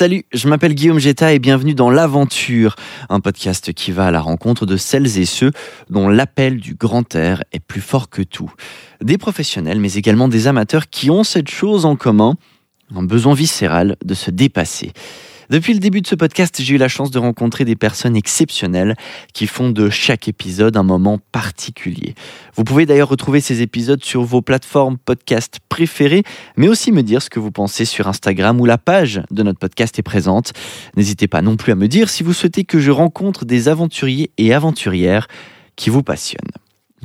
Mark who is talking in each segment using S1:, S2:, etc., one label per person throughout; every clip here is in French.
S1: Salut, je m'appelle Guillaume Jetta et bienvenue dans L'Aventure, un podcast qui va à la rencontre de celles et ceux dont l'appel du grand air est plus fort que tout. Des professionnels, mais également des amateurs qui ont cette chose en commun, un besoin viscéral de se dépasser. Depuis le début de ce podcast, j'ai eu la chance de rencontrer des personnes exceptionnelles qui font de chaque épisode un moment particulier. Vous pouvez d'ailleurs retrouver ces épisodes sur vos plateformes podcast préférées, mais aussi me dire ce que vous pensez sur Instagram où la page de notre podcast est présente. N'hésitez pas non plus à me dire si vous souhaitez que je rencontre des aventuriers et aventurières qui vous passionnent.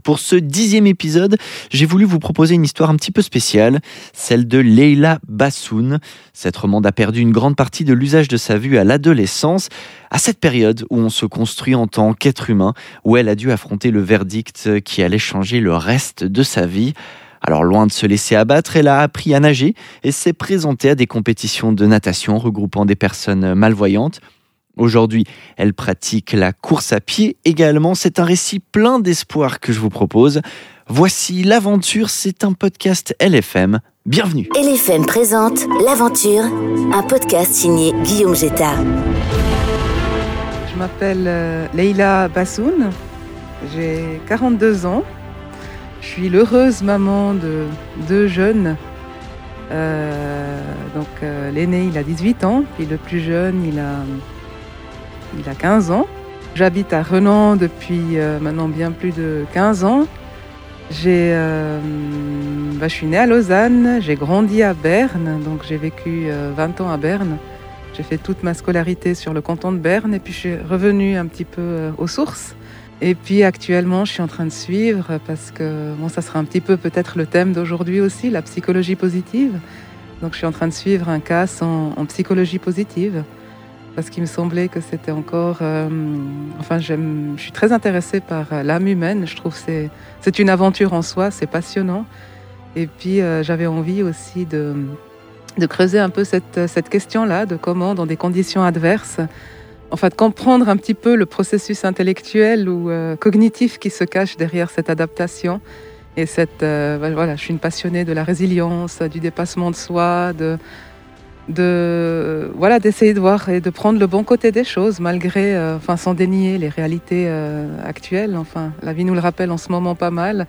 S1: Pour ce dixième épisode, j'ai voulu vous proposer une histoire un petit peu spéciale, celle de Leila Bassoun. Cette romande a perdu une grande partie de l'usage de sa vue à l'adolescence, à cette période où on se construit en tant qu'être humain, où elle a dû affronter le verdict qui allait changer le reste de sa vie. Alors loin de se laisser abattre, elle a appris à nager et s'est présentée à des compétitions de natation regroupant des personnes malvoyantes. Aujourd'hui, elle pratique la course à pied également. C'est un récit plein d'espoir que je vous propose. Voici L'Aventure, c'est un podcast LFM. Bienvenue.
S2: LFM présente L'Aventure, un podcast signé Guillaume Jetta.
S3: Je m'appelle euh, Leila Bassoun, j'ai 42 ans. Je suis l'heureuse maman de deux jeunes. Euh, donc euh, l'aîné il a 18 ans, puis le plus jeune il a il a 15 ans. J'habite à Renan depuis euh, maintenant bien plus de 15 ans. J'ai, euh, bah, je suis née à Lausanne, j'ai grandi à Berne, donc j'ai vécu 20 euh, ans à Berne. J'ai fait toute ma scolarité sur le canton de Berne et puis je suis revenue un petit peu aux sources. Et puis actuellement, je suis en train de suivre parce que bon, ça sera un petit peu peut-être le thème d'aujourd'hui aussi, la psychologie positive. Donc je suis en train de suivre un CAS en psychologie positive parce qu'il me semblait que c'était encore... Euh, enfin, je suis très intéressée par euh, l'âme humaine. Je trouve que c'est une aventure en soi, c'est passionnant. Et puis, euh, j'avais envie aussi de, de creuser un peu cette, cette question-là, de comment, dans des conditions adverses, enfin, de comprendre un petit peu le processus intellectuel ou cognitif qui se cache derrière cette adaptation. Et cette, voilà, je suis une passionnée de la résilience, du dépassement de soi, de de voilà d'essayer de voir et de prendre le bon côté des choses malgré euh, enfin sans dénier les réalités euh, actuelles. Enfin la vie nous le rappelle en ce moment pas mal.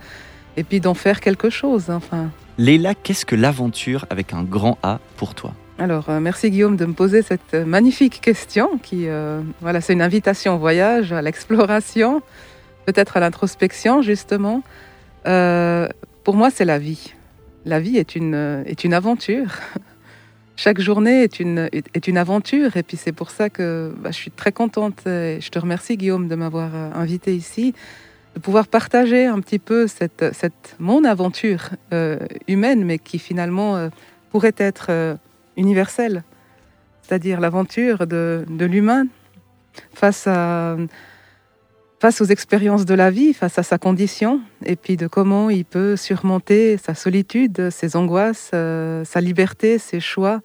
S3: Et puis d'en faire quelque chose enfin.
S1: Léla qu'est-ce que l'aventure avec un grand A pour toi?
S3: Alors euh, merci Guillaume de me poser cette magnifique question qui voilà c'est une invitation au voyage à l'exploration peut-être à l'introspection justement. Pour moi c'est la vie. La vie est une est une aventure chaque journée est une, est une aventure. Et puis c'est pour ça que bah, je suis très contente. Et je te remercie Guillaume de m'avoir euh, invité ici, de pouvoir partager un petit peu cette, cette mon aventure euh, humaine, mais qui finalement euh, pourrait être universelle. C'est-à-dire l'aventure de, de l'humain face à face aux expériences de la vie, face à sa condition, et puis de comment il peut surmonter sa solitude, ses angoisses, euh, sa liberté, ses choix,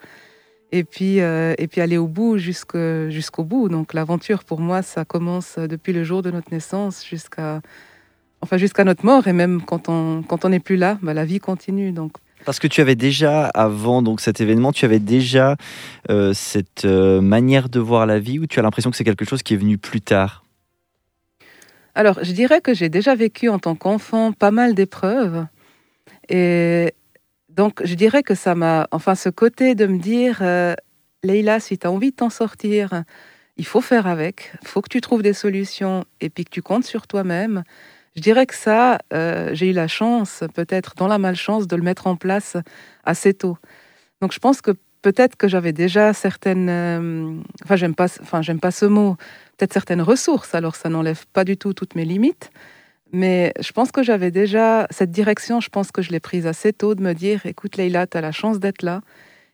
S3: et puis, euh, et puis aller au bout jusqu'au bout. Donc l'aventure, pour moi, ça commence depuis le jour de notre naissance jusqu'à enfin, jusqu'à notre mort, et même quand on quand on n'est plus là, bah, la vie continue. Donc
S1: parce que tu avais déjà, avant donc cet événement, tu avais déjà euh, cette manière de voir la vie, ou tu as l'impression que c'est quelque chose qui est venu plus tard?
S3: Alors, je dirais que j'ai déjà vécu en tant qu'enfant pas mal d'épreuves. Et donc, je dirais que ça m'a. Enfin, ce côté de me dire, euh, Leïla, si tu as envie de t'en sortir, il faut faire avec, il faut que tu trouves des solutions et puis que tu comptes sur toi-même. Je dirais que ça, euh, j'ai eu la chance, peut-être dans la malchance, de le mettre en place assez tôt. Donc, je pense que peut-être que j'avais déjà certaines. Euh, enfin, j'aime pas, enfin, j'aime pas ce mot peut-être certaines ressources, alors ça n'enlève pas du tout toutes mes limites. Mais je pense que j'avais déjà cette direction, je pense que je l'ai prise assez tôt de me dire, écoute Leïla, tu as la chance d'être là.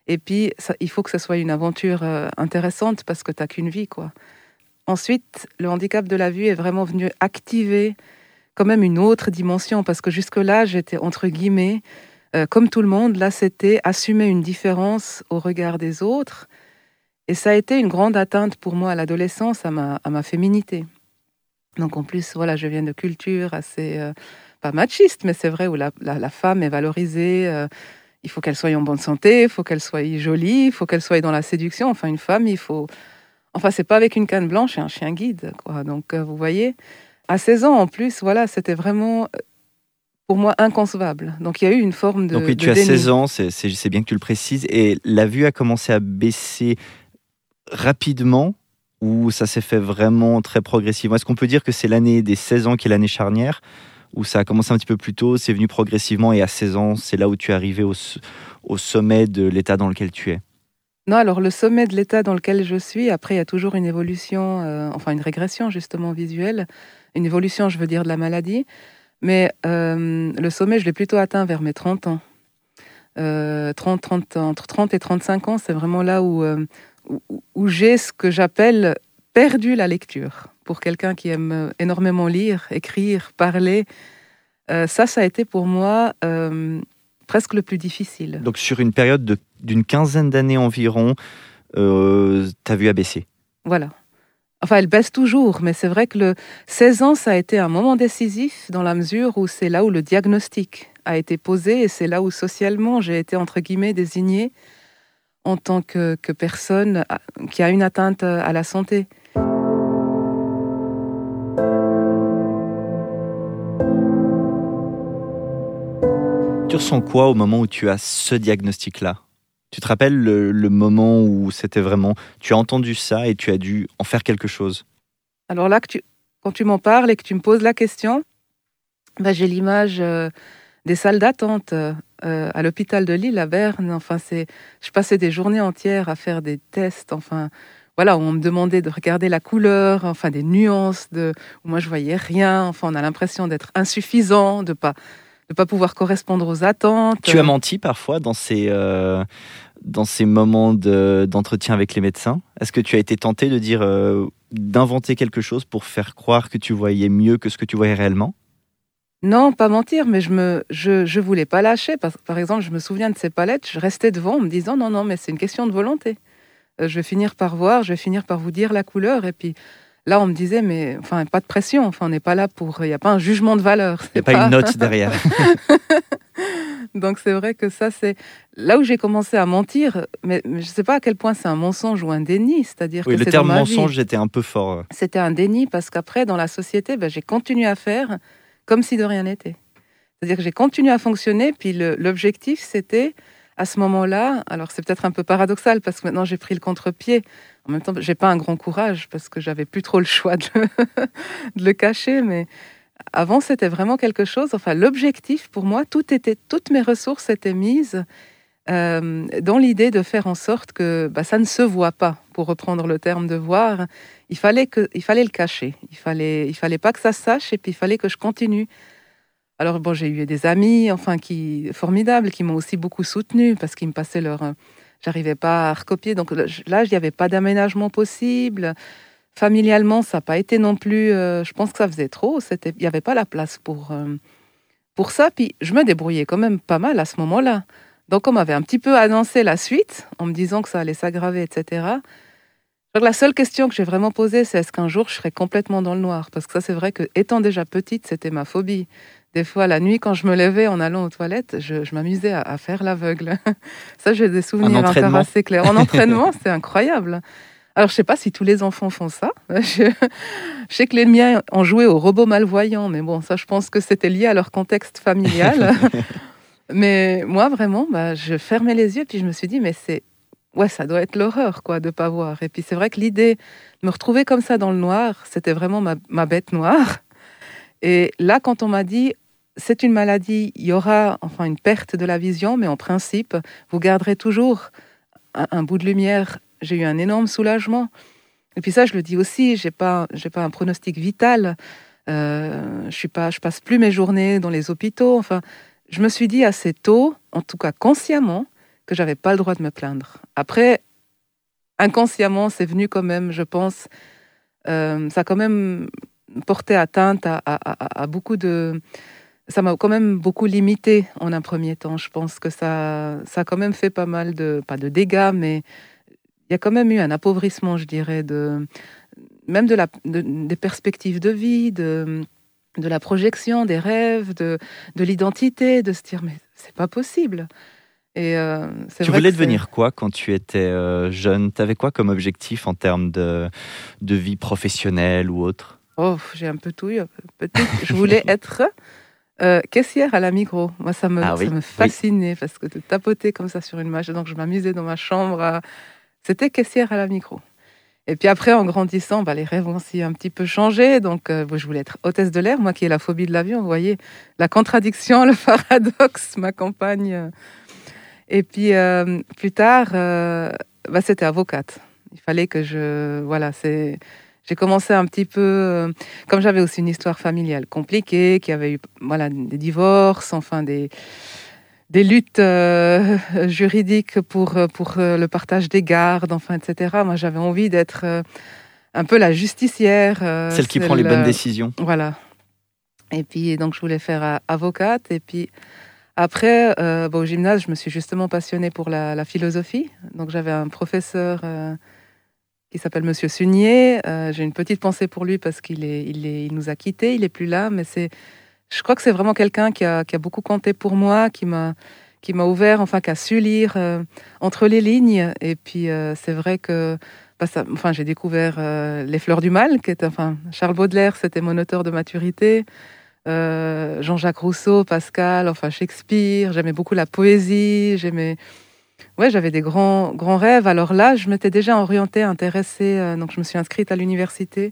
S3: Et puis, il faut que ce soit une aventure euh, intéressante parce que tu n'as qu'une vie. quoi. Ensuite, le handicap de la vue est vraiment venu activer quand même une autre dimension parce que jusque-là, j'étais entre guillemets, euh, comme tout le monde, là, c'était assumer une différence au regard des autres et ça a été une grande atteinte pour moi à l'adolescence, à ma, féminité. Donc en plus, voilà, je viens de culture assez, euh, pas machiste, mais c'est vrai, où la, femme est valorisée. Euh, il faut qu'elle soit en bonne santé, il faut qu'elle soit jolie, il faut qu'elle soit dans la séduction. Enfin, une femme, il faut. Enfin, c'est pas avec une canne blanche et un chien guide, quoi. Donc, vous voyez, à 16 ans en plus, voilà, c'était vraiment pour moi inconcevable. Donc, il y a eu une forme de.
S1: Donc, oui, tu as 16 ans, c'est bien que tu le précises, et la vue a commencé à baisser rapidement ou ça s'est fait vraiment très progressivement? Est-ce qu'on peut dire que c'est l'année des 16 ans qui est l'année charnière Ou ça a commencé un petit peu plus tôt, c'est venu progressivement et à 16 ans, c'est là où tu es arrivé au, au sommet de l'état dans lequel tu es?
S3: Non, alors le sommet de l'état dans lequel je suis, après il y a toujours une évolution, euh, enfin une régression justement visuelle, une évolution je veux dire de la maladie, mais euh, le sommet je l'ai plutôt atteint vers mes 30 ans. 30, euh, 30, entre 30 et 35 ans, c'est vraiment là où, où, j'ai ce que j'appelle perdu la lecture. Pour quelqu'un qui aime énormément lire, écrire, parler, euh, ça, ça a été pour moi euh, presque le plus difficile.
S1: Donc sur une période d'une quinzaine d'années environ, euh, ta vue a baissé
S3: Voilà. Enfin, elle baisse toujours, mais c'est vrai que le 16 ans, ça a été un moment décisif dans la mesure où c'est là où le diagnostic a été posé et c'est là où socialement j'ai été entre guillemets désignée en tant que, personne qui a une atteinte à la santé.
S1: Tu ressens quoi au moment où tu as ce diagnostic-là? Tu te rappelles le, moment où c'était vraiment... Tu as entendu ça et tu as dû en faire quelque chose?
S3: Alors là, que tu, quand tu m'en parles et que tu me poses la question, bah, j'ai l'image euh, des salles d'attente euh, à l'hôpital de Lille, à Berne. Enfin, c'est, je passais des journées entières à faire des tests. Enfin, voilà, on me demandait de regarder la couleur, enfin des nuances. De, moi, je voyais rien. Enfin, on a l'impression d'être insuffisant, de pas de pas pouvoir correspondre aux attentes.
S1: Tu as menti parfois dans ces euh, dans ces moments d'entretien avec les médecins? Est-ce que tu as été tenté de dire euh, d'inventer quelque chose pour faire croire que tu voyais mieux que ce que tu voyais réellement?
S3: Non, pas mentir, mais je me, je, je voulais pas lâcher. Par, par exemple, je me souviens de ces palettes, je restais devant en me disant non, non, mais c'est une question de volonté. Euh, je vais finir par voir, je vais finir par vous dire la couleur. Et puis là, on me disait, mais enfin, pas de pression. Enfin, on n'est pas là pour. Il n'y a pas un jugement de valeur.
S1: Il n'y a pas, une note derrière.
S3: Donc c'est vrai que ça, c'est là où j'ai commencé à mentir, mais, je ne sais pas à quel point c'est un mensonge ou un déni. C'est-à-dire
S1: oui,
S3: que
S1: le terme mensonge était un peu fort.
S3: C'était un déni parce qu'après, dans la société, ben, j'ai continué à faire comme si de rien n'était. C'est-à-dire que j'ai continué à fonctionner, puis l'objectif, c'était à ce moment-là, alors c'est peut-être un peu paradoxal parce que maintenant j'ai pris le contre-pied. En même temps, j'ai pas un grand courage parce que j'avais plus trop le choix de le, cacher, mais avant c'était vraiment quelque chose. Enfin, l'objectif pour moi, tout était, toutes mes ressources étaient mises euh, dans l'idée de faire en sorte que bah, ça ne se voit pas, pour reprendre le terme de voir. Il fallait, que, il fallait le cacher. Il fallait, il fallait pas que ça sache et puis il fallait que je continue. Alors bon, j'ai eu des amis, enfin, qui formidables, qui m'ont aussi beaucoup soutenu parce qu'ils me passaient leur. J'arrivais pas à recopier, donc là, il n'y avait pas d'aménagement possible. Familialement, ça n'a pas été non plus. Euh, je pense que ça faisait trop. Il n'y avait pas la place pour euh, pour ça. Puis je me débrouillais quand même pas mal à ce moment-là. Donc on m'avait un petit peu annoncé la suite en me disant que ça allait s'aggraver, etc. Donc, la seule question que j'ai vraiment posée, c'est est-ce qu'un jour je serai complètement dans le noir? Parce que ça, c'est vrai que étant déjà petite, c'était ma phobie. Des fois, la nuit, quand je me levais en allant aux toilettes, je, m'amusais à, faire l'aveugle. ça, j'ai des souvenirs encore assez clairs. En entraînement, c'est incroyable. Alors, je sais pas si tous les enfants font ça. Je, sais que les miens ont joué au robot malvoyant, mais bon, ça, je pense que c'était lié à leur contexte familial. mais moi, vraiment, bah, je fermais les yeux, puis je me suis dit, mais c'est ouais, ça doit être l'horreur, quoi, de pas voir. Et puis c'est vrai que l'idée de me retrouver comme ça dans le noir, c'était vraiment ma, bête noire. Et là, quand on m'a dit, c'est une maladie, il y aura enfin une perte de la vision, mais en principe, vous garderez toujours un, bout de lumière. J'ai eu un énorme soulagement. Et puis ça, je le dis aussi, j'ai pas, pas un pronostic vital. Euh, je suis pas, passe plus mes journées dans les hôpitaux. Enfin, je me suis dit assez tôt, en tout cas consciemment, que j'avais pas le droit de me plaindre. Après, inconsciemment, c'est venu quand même, je pense, euh, ça a quand même porté atteinte à, beaucoup de... Ça m'a quand même beaucoup limité en un premier temps. Je pense que ça, ça a quand même fait pas mal de, pas de dégâts, mais il y a quand même eu un appauvrissement, je dirais, de, même de la, des perspectives de vie, de, de la projection, des rêves, de, de l'identité, de se dire, mais c'est pas possible. Et euh,
S1: Tu voulais devenir quoi quand tu étais euh, jeune? Tu avais quoi comme objectif en termes de, de vie professionnelle ou autre?
S3: Oh, j'ai un peu tout eu. un peu petit. Je voulais être euh, caissière à la Migros. Moi, ça me,
S1: Ah oui,
S3: ça me
S1: oui.
S3: fascinait parce que de tapoter comme ça sur une machine. Donc, je m'amusais dans ma chambre. à- C'était caissière à la Migros. Et puis après, en grandissant, bah, les rêves ont aussi un petit peu changé. Donc, euh, je voulais être hôtesse de l'air, moi qui ai la phobie de l'avion. Vous voyez, la contradiction, le paradoxe m'accompagne. Et puis, euh, plus tard, euh, bah, c'était avocate. Il fallait que je... Voilà, c'est... J'ai commencé un petit peu... euh, comme j'avais aussi une histoire familiale compliquée, qui avait eu voilà, des divorces, enfin des, des luttes euh, juridiques pour, euh, pour le partage des gardes, enfin, etc. Moi, j'avais envie d'être euh, un peu la justicière.
S1: Celle qui prend les bonnes décisions.
S3: Voilà. Et puis, donc, je voulais faire avocate. Et puis, après, bon, au gymnase, je me suis justement passionnée pour la, la philosophie. Donc, j'avais un professeur qui s'appelle Monsieur Sunier. Euh, J'ai une petite pensée pour lui parce qu'il est, il est, il nous a quittés. Il est plus là, mais c'est, je crois que c'est vraiment quelqu'un qui a, qui a beaucoup compté pour moi, qui m'a, qui m'a ouvert, enfin, qui a su lire euh, entre les lignes. Et puis, euh, c'est vrai que, bah, enfin, j'ai découvert Les Fleurs du Mal, qui est, enfin, Charles Baudelaire, c'était mon auteur de maturité. Jean-Jacques Rousseau, Pascal, enfin Shakespeare. J'aimais beaucoup la poésie. J'aimais, ouais, j'avais des grands, grands rêves. Alors là, je m'étais déjà orientée, intéressée. euh, donc je me suis inscrite à l'université.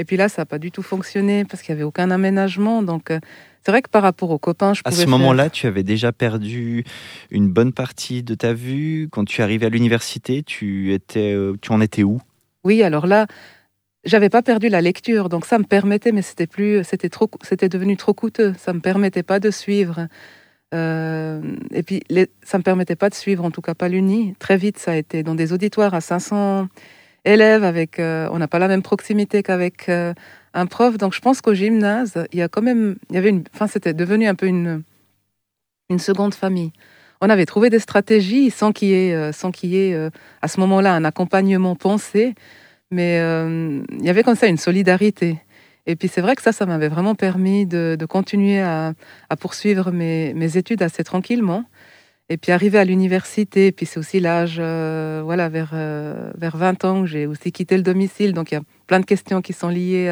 S3: Et puis là, ça n'a pas du tout fonctionné parce qu'il n'y avait aucun aménagement. Donc euh, c'est vrai que par rapport aux copains, je
S1: À ce
S3: faire-
S1: moment-là, tu avais déjà perdu une bonne partie de ta vue. Quand tu arrivais à l'université, tu, étais, euh, tu en étais où?
S3: Oui, alors là, j'avais pas perdu la lecture, donc ça me permettait, mais c'était plus, c'était trop, c'était devenu trop coûteux. Ça me permettait pas de suivre. Euh, et puis, ça me permettait pas de suivre, en tout cas pas l'uni. Très vite, ça a été dans des auditoires à 500 élèves, avec, euh, on n'a pas la même proximité qu'avec euh, un prof. Donc, je pense qu'au gymnase, il y a quand même, il y avait une, enfin, c'était devenu un peu une, une seconde famille. On avait trouvé des stratégies sans qu'il y ait, sans qu'il y ait à ce moment-là un accompagnement pensé. Mais il y avait comme ça une solidarité. Et puis c'est vrai que ça, ça m'avait vraiment permis de, continuer à, poursuivre mes, études assez tranquillement. Et puis arriver à l'université, puis c'est aussi l'âge, euh, voilà, vers, euh, vers 20 ans, que j'ai aussi quitté le domicile. Donc il y a plein de questions qui sont liées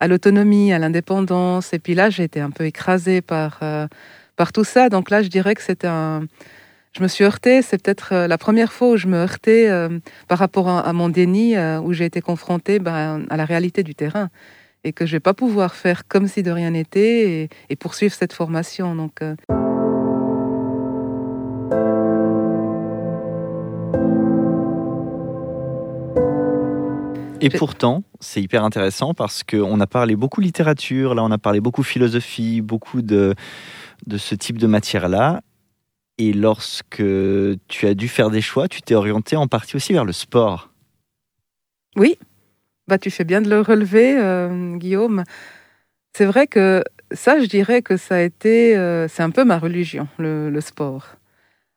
S3: à, l'autonomie, à l'indépendance. Et puis là, j'ai été un peu écrasée par, euh, tout ça. Donc là, je dirais que c'était un... Je me suis heurtée, c'est peut-être euh, la première fois où je me heurtais par rapport à, mon déni, où j'ai été confrontée ben, à la réalité du terrain et que je vais pas pouvoir faire comme si de rien n'était et, et poursuivre cette formation. Donc, euh,
S1: Et pourtant, c'est hyper intéressant parce qu'on a parlé beaucoup littérature, là on a parlé beaucoup philosophie, beaucoup de, de ce type de matière-là. Et lorsque tu as dû faire des choix, tu t'es orienté en partie aussi vers le sport.
S3: oui, bah, tu fais bien de le relever, euh, Guillaume. C'est vrai que ça, je dirais que ça a été, euh, c'est un peu ma religion, le, sport.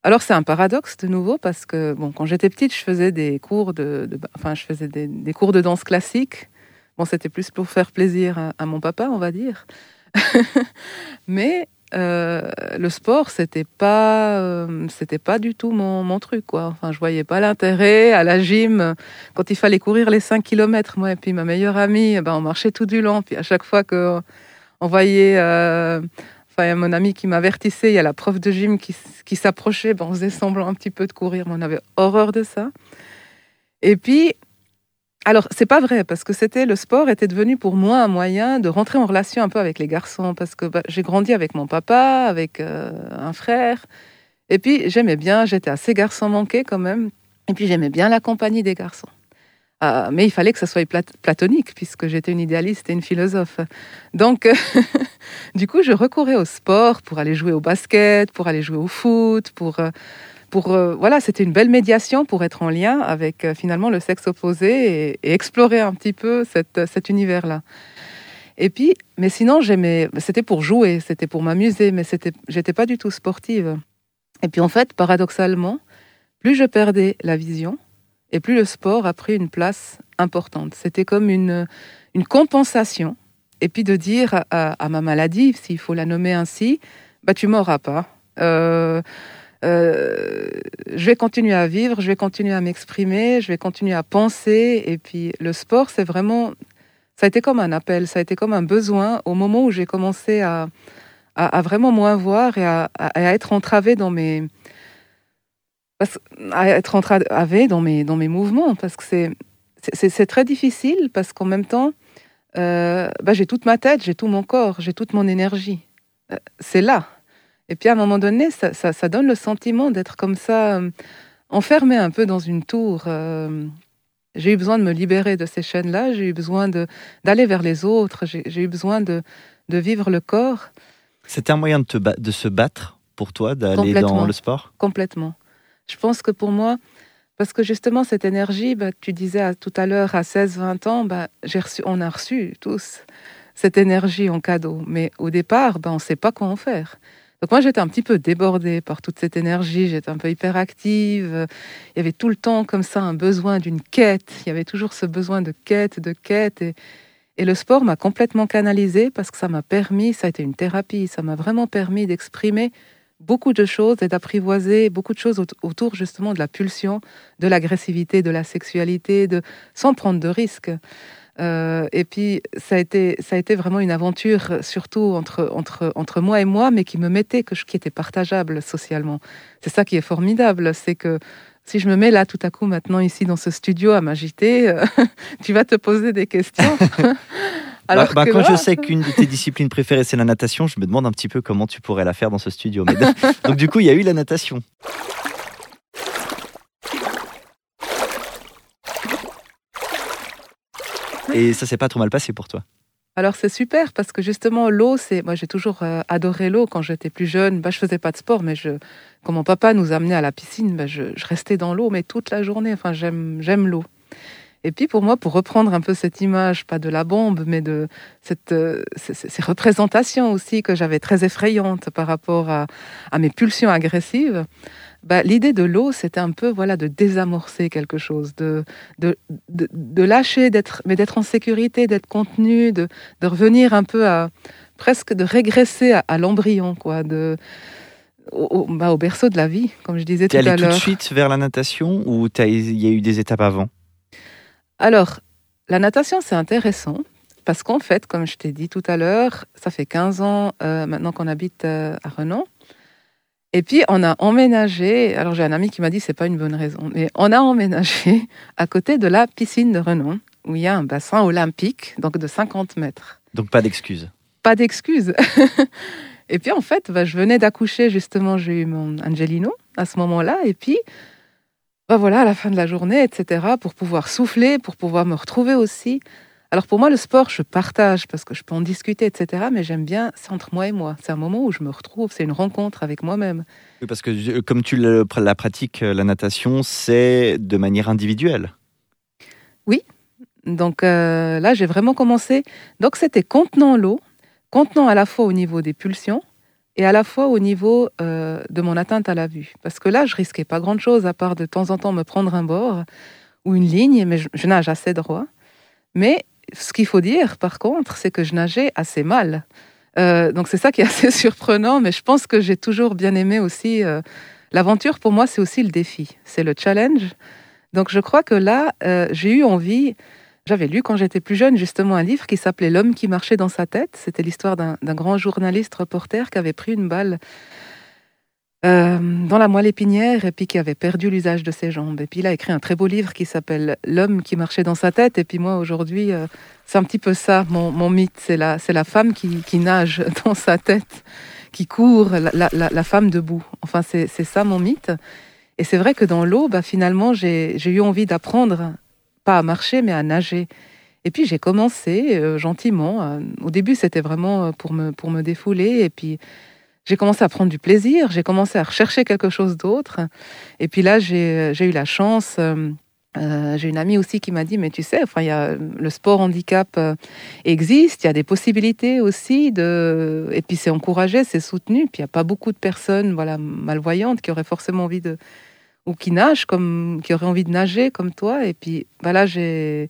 S3: Alors c'est un paradoxe de nouveau parce que bon, quand j'étais petite, je faisais des cours de, de- enfin, je faisais des cours de danse classique. Bon, c'était plus pour faire plaisir à, à mon papa, on va dire. Mais euh, le sport, c'était pas, euh, c'était pas du tout mon, truc. Enfin, je voyais pas l'intérêt à la gym quand il fallait courir les 5 km. Moi et puis ma meilleure amie, eh ben, on marchait tout du long. Puis à chaque fois que on voyait, euh, mon ami qui m'avertissait, il y a la prof de gym qui s'approchait, ben, on faisait semblant un petit peu de courir, mais on avait horreur de ça. Et puis, alors, c'est pas vrai, parce que c'était le sport était devenu pour moi un moyen de rentrer en relation un peu avec les garçons, parce que bah, j'ai grandi avec mon papa, avec euh, un frère, et puis j'aimais bien, j'étais assez garçon manqué quand même, et puis j'aimais bien la compagnie des garçons. Ah, mais il fallait que ça soit plat- platonique, puisque j'étais une idéaliste et une philosophe. Donc, du coup, je recourais au sport pour aller jouer au basket, pour aller jouer au foot, pour... euh, euh, voilà, c'était une belle médiation pour être en lien avec euh, finalement le sexe opposé et, explorer un petit peu cette, cet univers-là. Et puis, mais sinon, j'aimais, c'était pour jouer, c'était pour m'amuser, mais c'était, j'étais pas du tout sportive. Et puis en fait, paradoxalement, plus je perdais la vision, et plus le sport a pris une place importante. C'était comme une, une compensation. Et puis de dire à, ma maladie, s'il faut la nommer ainsi, bah tu m'auras pas. Euh, euh, je vais continuer à vivre, je vais continuer à m'exprimer, je vais continuer à penser. Et puis le sport, c'est vraiment, ça a été comme un appel, ça a été comme un besoin au moment où j'ai commencé à, vraiment moins voir et à, être entravée dans mes, à être entravé dans mes, dans mes mouvements, parce que c'est, c'est, très difficile, parce qu'en même temps, euh, bah, j'ai toute ma tête, j'ai tout mon corps, j'ai toute mon énergie. Euh, c'est là. Et puis à un moment donné, ça, ça, donne le sentiment d'être comme ça, euh, enfermé un peu dans une tour. j'ai eu besoin de me libérer de ces chaînes-là, j'ai eu besoin d'aller vers les autres, j'ai, eu besoin de, de vivre le corps.
S1: C'était un moyen de, te de se battre pour toi, d'aller dans le sport?
S3: Complètement. Je pense que pour moi, parce que justement, cette énergie, bah, tu disais tout à l'heure, à 16-20 ans, bah, reçu, on a reçu tous cette énergie en cadeau. Mais au départ, bah, on ne sait pas quoi en faire. Donc moi, j'étais un petit peu débordée par toute cette énergie, j'étais un peu hyperactive. Il y avait tout le temps comme ça un besoin d'une quête. Il y avait toujours ce besoin de quête, de quête. Et, le sport m'a complètement canalisée parce que ça m'a permis, ça a été une thérapie, ça m'a vraiment permis d'exprimer beaucoup de choses et d'apprivoiser beaucoup de choses autour justement de la pulsion, de l'agressivité, de la sexualité, de, sans prendre de risques. Euh, et puis, ça a, été, ça a été vraiment une aventure, surtout entre, entre, entre moi et moi, mais qui me mettait, que, qui était partageable socialement. C'est ça qui est formidable, c'est que si je me mets là tout à coup maintenant ici dans ce studio à m'agiter, euh, tu vas te poser des questions.
S1: Bah, bah, quand je sais qu'une de tes disciplines préférées c'est la natation, je me demande un petit peu comment tu pourrais la faire dans ce studio. donc du coup, il y a eu la natation. Et ça s'est pas trop mal passé pour toi
S3: alors c'est super parce que justement l'eau, c'est moi j'ai toujours euh, adoré l'eau quand j'étais plus jeune. Bah je faisais pas de sport, mais je quand mon papa nous amenait à la piscine, bah, je, je, restais dans l'eau mais toute la journée. Enfin j'aime j'aime l'eau. Et puis pour moi, pour reprendre un peu cette image, pas de la bombe, mais de cette, euh, ces, représentations aussi que j'avais très effrayantes par rapport à, mes pulsions agressives, bah, l'idée de l'eau, c'était un peu voilà de désamorcer quelque chose, de, de, de, lâcher, d'être, mais d'être en sécurité, d'être contenu, de, de revenir un peu à presque de régresser à, l'embryon, quoi, de au, bah, au, berceau de la vie, comme je disais tout à l'heure.
S1: Tu allé tout de suite vers la natation ou il y a eu des étapes avant?
S3: Alors, la natation, c'est intéressant parce qu'en fait, comme je t'ai dit tout à l'heure, ça fait 15 ans euh, maintenant qu'on habite euh, à Renan. Et puis, on a emménagé. Alors, j'ai un ami qui m'a dit c'est pas une bonne raison, mais on a emménagé à côté de la piscine de Renan, où il y a un bassin olympique, donc de 50 mètres.
S1: Donc, pas d'excuses.
S3: Pas d'excuses. et puis, en fait, bah, je venais d'accoucher, justement, j'ai eu mon Angelino à ce moment-là. Et puis, bah voilà, à la fin de la journée, etc., pour pouvoir souffler, pour pouvoir me retrouver aussi. Alors pour moi, le sport, je partage parce que je peux en discuter, etc. Mais j'aime bien, c'est entre moi et moi. C'est un moment où je me retrouve, c'est une rencontre avec moi-même.
S1: parce que euh, comme tu la pratiques, euh, la natation, c'est de manière individuelle.
S3: Oui. Donc euh, là, j'ai vraiment commencé. Donc c'était contenant l'eau, contenant à la fois au niveau des pulsions, et à la fois au niveau euh, de mon atteinte à la vue. Parce que là, je risquais pas grand-chose à part de temps en temps me prendre un bord ou une ligne, mais je, nage assez droit. Mais ce qu'il faut dire, par contre, c'est que je nageais assez mal. Euh, donc c'est ça qui est assez surprenant, mais je pense que j'ai toujours bien aimé aussi. Euh, l'aventure, pour moi, c'est aussi le défi, c'est le challenge. Donc je crois que là, j'ai eu envie j'avais lu quand j'étais plus jeune justement un livre qui s'appelait L'homme qui marchait dans sa tête. C'était l'histoire d'un grand journaliste reporter qui avait pris une balle euh, dans la moelle épinière et puis qui avait perdu l'usage de ses jambes. Et puis il a écrit un très beau livre qui s'appelle L'homme qui marchait dans sa tête. Et puis moi aujourd'hui, euh, c'est un petit peu ça mon, mythe. C'est la, la femme qui, nage dans sa tête, qui court, la, femme debout. Enfin c'est ça mon mythe. Et c'est vrai que dans l'eau, bah, finalement, j'ai eu envie d'apprendre pas à marcher, mais à nager. Et puis j'ai commencé euh, gentiment. au début, c'était vraiment pour me, pour me défouler. Et puis j'ai commencé à prendre du plaisir. J'ai commencé à rechercher quelque chose d'autre. Et puis là, j'ai eu la chance. Euh, j'ai une amie aussi qui m'a dit, mais tu sais, enfin, y a, le sport handicap existe, il y a des possibilités aussi de, et puis c'est encouragé, c'est soutenu. Puis il n'y a pas beaucoup de personnes, voilà, malvoyantes qui auraient forcément envie de, ou qui nagent, comme, qui auraient envie de nager comme toi. Et puis bah là, j'ai,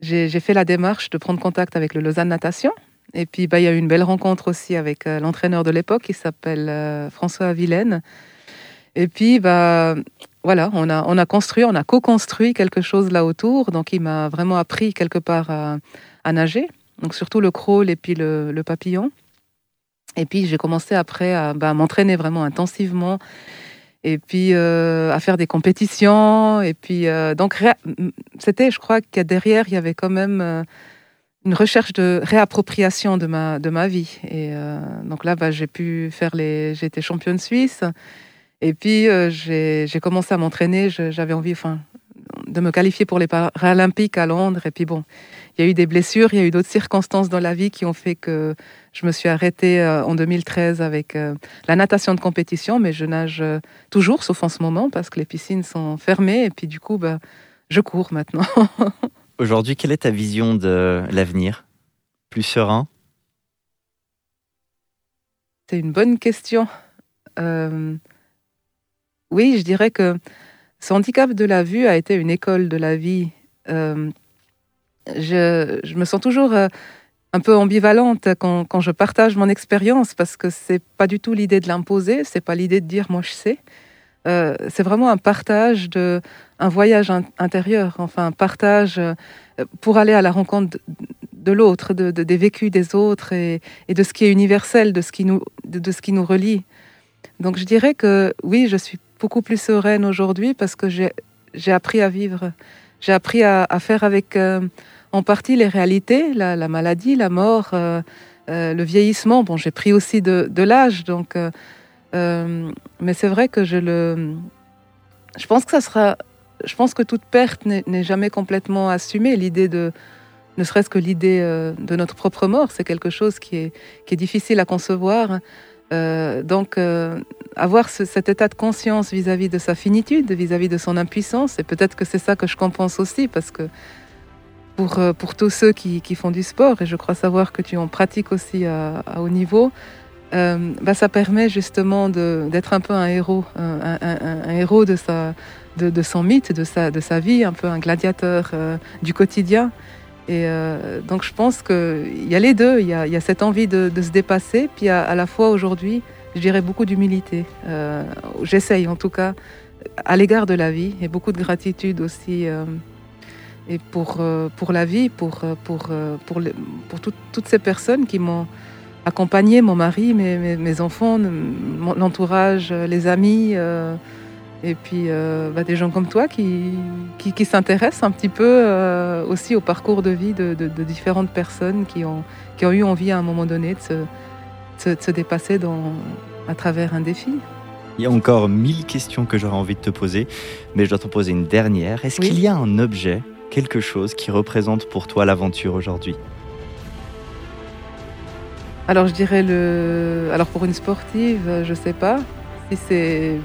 S3: j'ai, fait la démarche de prendre contact avec le Lausanne Natation. Et puis bah, il y a eu une belle rencontre aussi avec euh, l'entraîneur de l'époque qui s'appelle euh, François Vilaine. Et puis, bah, voilà, on a, on a construit, on a co-construit quelque chose là autour. Donc, il m'a vraiment appris quelque part à, nager. Donc, surtout le crawl et puis le, papillon. Et puis, j'ai commencé après à bah, m'entraîner vraiment intensivement. Et puis, euh, à faire des compétitions. Et puis, donc, c'était, je crois qu'il derrière, il y avait quand même une recherche de réappropriation de ma, de ma vie. Et donc là, bah, j'ai pu faire les. J'ai été championne suisse. Et puis, euh, j'ai commencé à m'entraîner. J'avais envie enfin, de me qualifier pour les Paralympiques à Londres. Et puis, bon, il y a eu des blessures, il y a eu d'autres circonstances dans la vie qui ont fait que je me suis arrêtée euh, en 2013 avec euh, la natation de compétition. Mais je nage toujours, sauf en ce moment, parce que les piscines sont fermées. Et puis, du coup, bah, je cours maintenant.
S1: Aujourd'hui, quelle est ta vision de l'avenir? Plus serein?
S3: C'est une bonne question. Euh, oui, je dirais que ce handicap de la vue a été une école de la vie. Euh, je, me sens toujours euh, un peu ambivalente quand, je partage mon expérience parce que c'est pas du tout l'idée de l'imposer, c'est pas l'idée de dire moi je sais. Euh, c'est vraiment un partage de un voyage intérieur, enfin un partage pour aller à la rencontre de, l'autre, de, des vécus des autres et, de ce qui est universel, de ce qui nous, de ce qui nous relie. Donc je dirais que oui, je suis beaucoup plus sereine aujourd'hui parce que j'ai appris à vivre. J'ai appris à, faire avec euh, en partie les réalités, la, maladie, la mort, euh, euh, le vieillissement. Bon, j'ai pris aussi de, l'âge, donc. Mais c'est vrai que je le. Je pense que ça sera. Je pense que toute perte n'est jamais complètement assumée. L'idée de, ne serait-ce que l'idée de notre propre mort, c'est quelque chose qui est, qui est difficile à concevoir. Euh, donc, euh, avoir cet état de conscience vis-à-vis de sa finitude, vis-à-vis de son impuissance, et peut-être que c'est ça que je compense aussi, parce que pour, euh, pour tous ceux qui, qui, font du sport, et je crois savoir que tu en pratiques aussi à, haut niveau, bah, ça permet justement d'être un peu un héros, un, héros de, sa, de, son mythe, de sa, de sa vie, un peu un gladiateur du quotidien. Et euh, donc je pense qu'il y a les deux, il y a, cette envie de, se dépasser, puis à, la fois aujourd'hui, je dirais beaucoup d'humilité. Euh, j'essaye en tout cas à l'égard de la vie et beaucoup de gratitude aussi euh, et pour, pour la vie, pour, pour, pour, pour toutes ces personnes qui m'ont accompagné, mon mari, mes, mes enfants, l'entourage, les amis. Et puis euh, bah, des gens comme toi qui, qui, s'intéressent un petit peu euh, aussi au parcours de vie de, différentes personnes qui ont, qui ont eu envie à un moment donné de se, se, dépasser dans, à travers un défi.
S1: Il y a encore mille questions que j'aurais envie de te poser, mais je dois t'en poser une dernière. Est-ce qu'il y a un objet, quelque chose qui représente pour toi l'aventure aujourd'hui?
S3: Alors je dirais le. Alors pour une sportive, je sais pas si c'est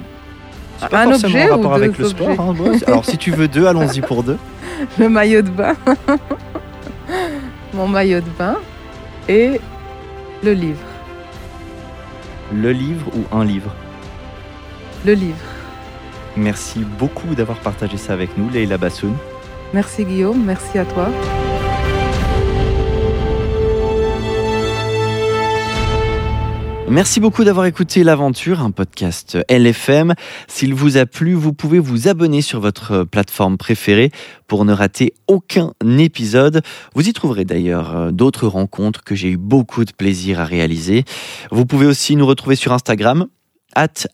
S1: un objet en rapport avec le sport. Hein, Alors si tu veux deux, allons-y pour deux.
S3: Le maillot de bain, mon maillot de bain et le livre.
S1: Le livre ou un livre?
S3: Le livre.
S1: Merci beaucoup d'avoir partagé ça avec nous, Leila Bassoun.
S3: Merci Guillaume, merci à toi.
S1: Merci beaucoup d'avoir écouté l'aventure, un podcast LFM. S'il vous a plu, vous pouvez vous abonner sur votre plateforme préférée pour ne rater aucun épisode. Vous y trouverez d'ailleurs euh, d'autres rencontres que j'ai eu beaucoup de plaisir à réaliser. Vous pouvez aussi nous retrouver sur Instagram at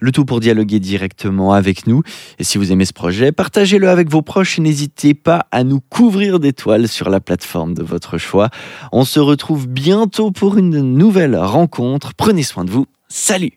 S1: le tout pour dialoguer directement avec nous. Et si vous aimez ce projet, partagez-le avec vos proches et n'hésitez pas à nous couvrir d'étoiles sur la plateforme de votre choix. On se retrouve bientôt pour une nouvelle rencontre. Prenez soin de vous. Salut